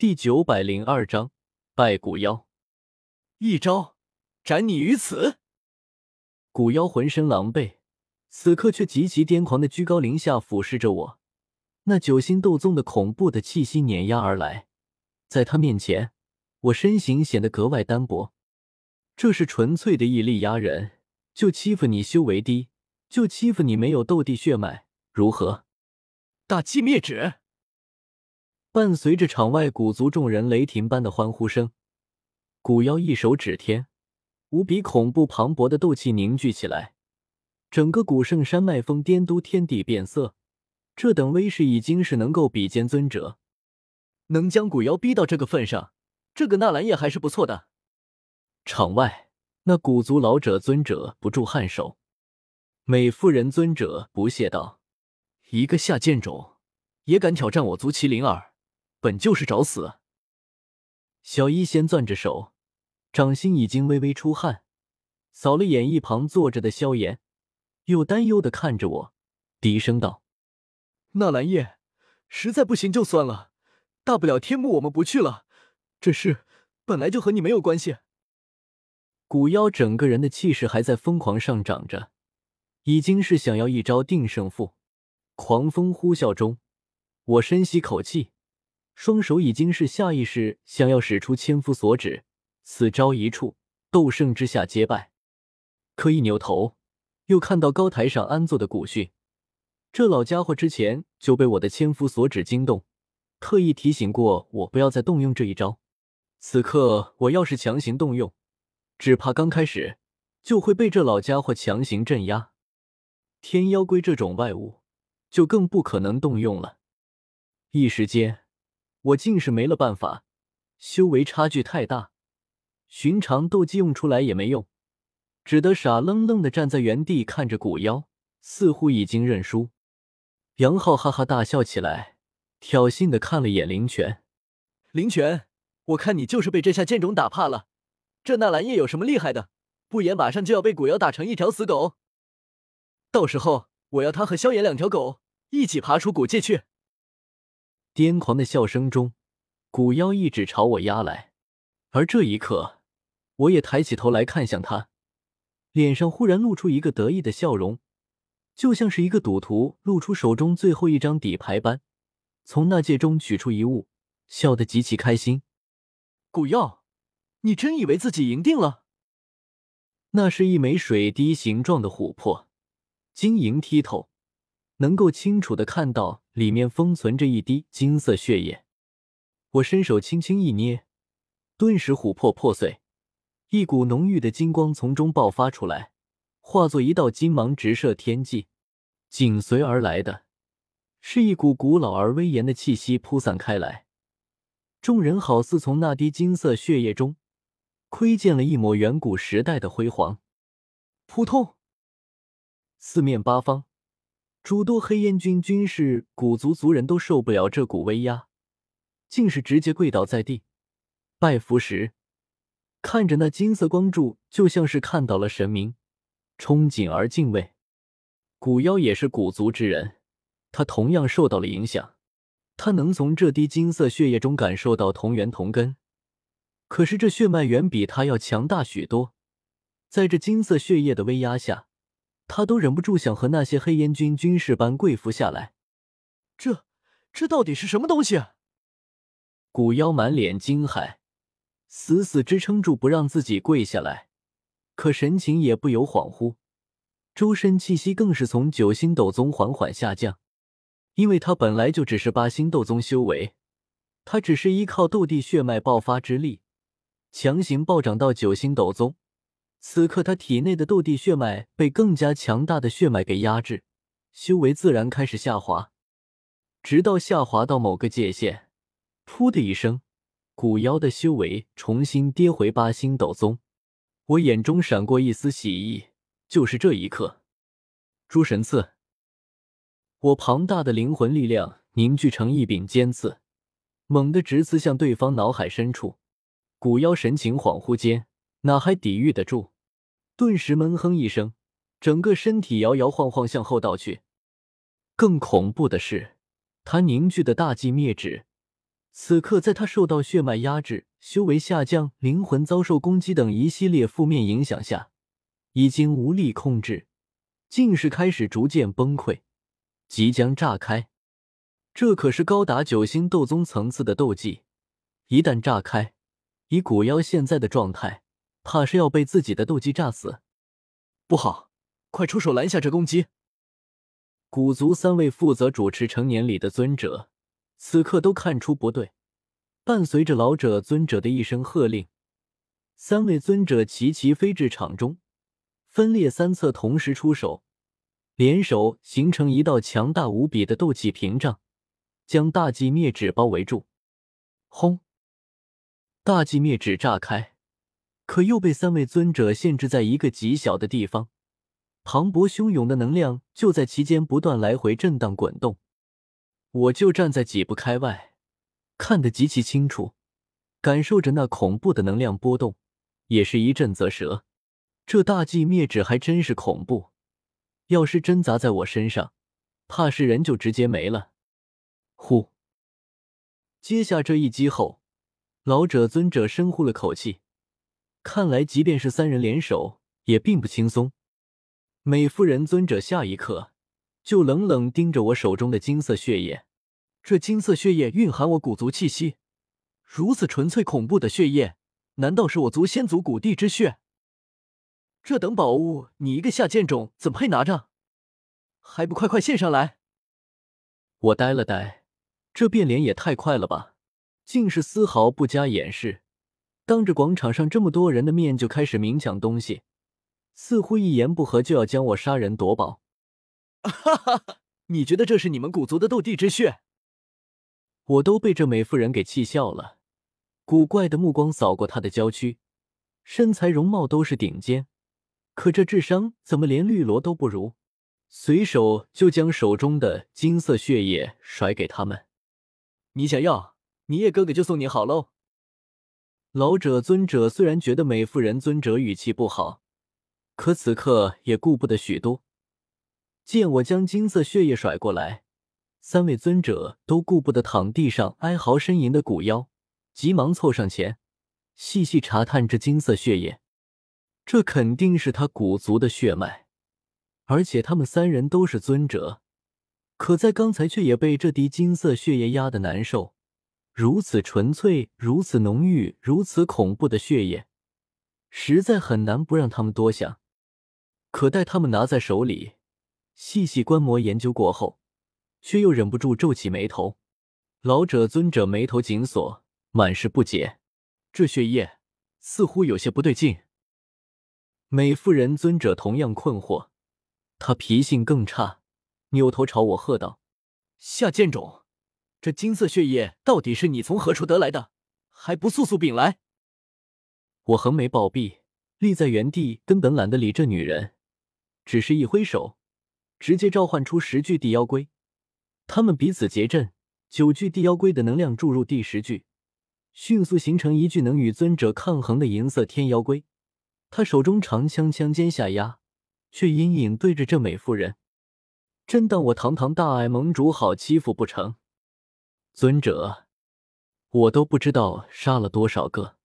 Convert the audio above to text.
第九百零二章拜古妖，一招斩你于此。古妖浑身狼狈，此刻却极其癫狂的居高临下俯视着我，那九星斗宗的恐怖的气息碾压而来，在他面前，我身形显得格外单薄。这是纯粹的毅力压人，就欺负你修为低，就欺负你没有斗帝血脉，如何？大气灭指。伴随着场外古族众人雷霆般的欢呼声，古妖一手指天，无比恐怖磅礴的斗气凝聚起来，整个古圣山脉峰颠都，天地变色。这等威势已经是能够比肩尊者，能将古妖逼到这个份上，这个纳兰叶还是不错的。场外那古族老者尊者不住颔首，美妇人尊者不屑道：“一个下贱种，也敢挑战我族麒麟儿！”本就是找死！小医仙攥着手，掌心已经微微出汗，扫了眼一旁坐着的萧炎，又担忧的看着我，低声道：“纳兰叶，实在不行就算了，大不了天幕我们不去了。这事本来就和你没有关系。”古妖整个人的气势还在疯狂上涨着，已经是想要一招定胜负。狂风呼啸中，我深吸口气。双手已经是下意识想要使出千夫所指，此招一出，斗圣之下皆败。可一扭头，又看到高台上安坐的古训，这老家伙之前就被我的千夫所指惊动，特意提醒过我不要再动用这一招。此刻我要是强行动用，只怕刚开始就会被这老家伙强行镇压。天妖龟这种外物，就更不可能动用了。一时间。我竟是没了办法，修为差距太大，寻常斗技用出来也没用，只得傻愣愣的站在原地看着古妖，似乎已经认输。杨浩哈哈大笑起来，挑衅的看了眼林泉：“林泉，我看你就是被这下贱种打怕了。这纳兰叶有什么厉害的？不言马上就要被古妖打成一条死狗，到时候我要他和萧炎两条狗一起爬出古界去。”癫狂的笑声中，古妖一指朝我压来，而这一刻，我也抬起头来看向他，脸上忽然露出一个得意的笑容，就像是一个赌徒露出手中最后一张底牌般，从那戒中取出一物，笑得极其开心。古妖，你真以为自己赢定了？那是一枚水滴形状的琥珀，晶莹剔透。能够清楚的看到里面封存着一滴金色血液，我伸手轻轻一捏，顿时琥珀破碎，一股浓郁的金光从中爆发出来，化作一道金芒直射天际。紧随而来的是一股古老而威严的气息铺散开来，众人好似从那滴金色血液中窥见了一抹远古时代的辉煌。扑通，四面八方。诸多黑烟军军士、古族族人都受不了这股威压，竟是直接跪倒在地，拜服时，看着那金色光柱，就像是看到了神明，憧憬而敬畏。古妖也是古族之人，他同样受到了影响，他能从这滴金色血液中感受到同源同根，可是这血脉远比他要强大许多，在这金色血液的威压下。他都忍不住想和那些黑烟军军士般跪伏下来，这这到底是什么东西？啊古妖满脸惊骇，死死支撑住不让自己跪下来，可神情也不由恍惚，周身气息更是从九星斗宗缓缓下降，因为他本来就只是八星斗宗修为，他只是依靠斗帝血脉爆发之力，强行暴涨到九星斗宗。此刻，他体内的斗帝血脉被更加强大的血脉给压制，修为自然开始下滑，直到下滑到某个界限，噗的一声，古妖的修为重新跌回八星斗宗。我眼中闪过一丝喜意，就是这一刻，诸神刺，我庞大的灵魂力量凝聚成一柄尖刺，猛地直刺向对方脑海深处。古妖神情恍惚间。哪还抵御得住？顿时闷哼一声，整个身体摇摇晃晃向后倒去。更恐怖的是，他凝聚的大寂灭指此刻，在他受到血脉压制、修为下降、灵魂遭受攻击等一系列负面影响下，已经无力控制，竟是开始逐渐崩溃，即将炸开。这可是高达九星斗宗层次的斗技，一旦炸开，以古妖现在的状态，怕是要被自己的斗技炸死。不好，快出手拦下这攻击！古族三位负责主持成年礼的尊者。此刻都看出不对，伴随着老者尊者的一声喝令，三位尊者齐齐飞至场中，分列三侧，同时出手，联手形成一道强大无比的斗气屏障，将大寂灭指包围住。轰！大寂灭指炸开，可又被三位尊者限制在一个极小的地方，磅礴汹涌的能量就在其间不断来回震荡滚动。我就站在几步开外，看得极其清楚，感受着那恐怖的能量波动，也是一阵啧舌。这大寂灭指还真是恐怖，要是真砸在我身上，怕是人就直接没了。呼！接下这一击后，老者尊者深呼了口气，看来即便是三人联手，也并不轻松。美妇人尊者下一刻。就冷冷盯着我手中的金色血液，这金色血液蕴含我古族气息，如此纯粹恐怖的血液，难道是我族先祖古帝之血？这等宝物，你一个下贱种怎配拿着？还不快快献上来！我呆了呆，这变脸也太快了吧，竟是丝毫不加掩饰，当着广场上这么多人的面就开始明抢东西，似乎一言不合就要将我杀人夺宝。哈哈哈！你觉得这是你们古族的斗帝之血？我都被这美妇人给气笑了，古怪的目光扫过她的娇躯，身材容貌都是顶尖，可这智商怎么连绿萝都不如？随手就将手中的金色血液甩给他们。你想要，你也哥哥就送你好喽。老者尊者虽然觉得美妇人尊者语气不好，可此刻也顾不得许多。见我将金色血液甩过来，三位尊者都顾不得躺地上哀嚎呻吟的骨妖，急忙凑上前，细细查探这金色血液。这肯定是他古族的血脉，而且他们三人都是尊者，可在刚才却也被这滴金色血液压得难受。如此纯粹、如此浓郁、如此恐怖的血液，实在很难不让他们多想。可待他们拿在手里，细细观摩研究过后，却又忍不住皱起眉头。老者尊者眉头紧锁，满是不解。这血液似乎有些不对劲。美妇人尊者同样困惑，他脾性更差，扭头朝我喝道：“下贱种，这金色血液到底是你从何处得来的？还不速速禀来！”我横眉暴毙，立在原地，根本懒得理这女人，只是一挥手。直接召唤出十具地妖龟，他们彼此结阵，九具地妖龟的能量注入第十具，迅速形成一具能与尊者抗衡的银色天妖龟。他手中长枪枪尖下压，却隐隐对着这美妇人。真当我堂堂大爱盟主好欺负不成？尊者，我都不知道杀了多少个。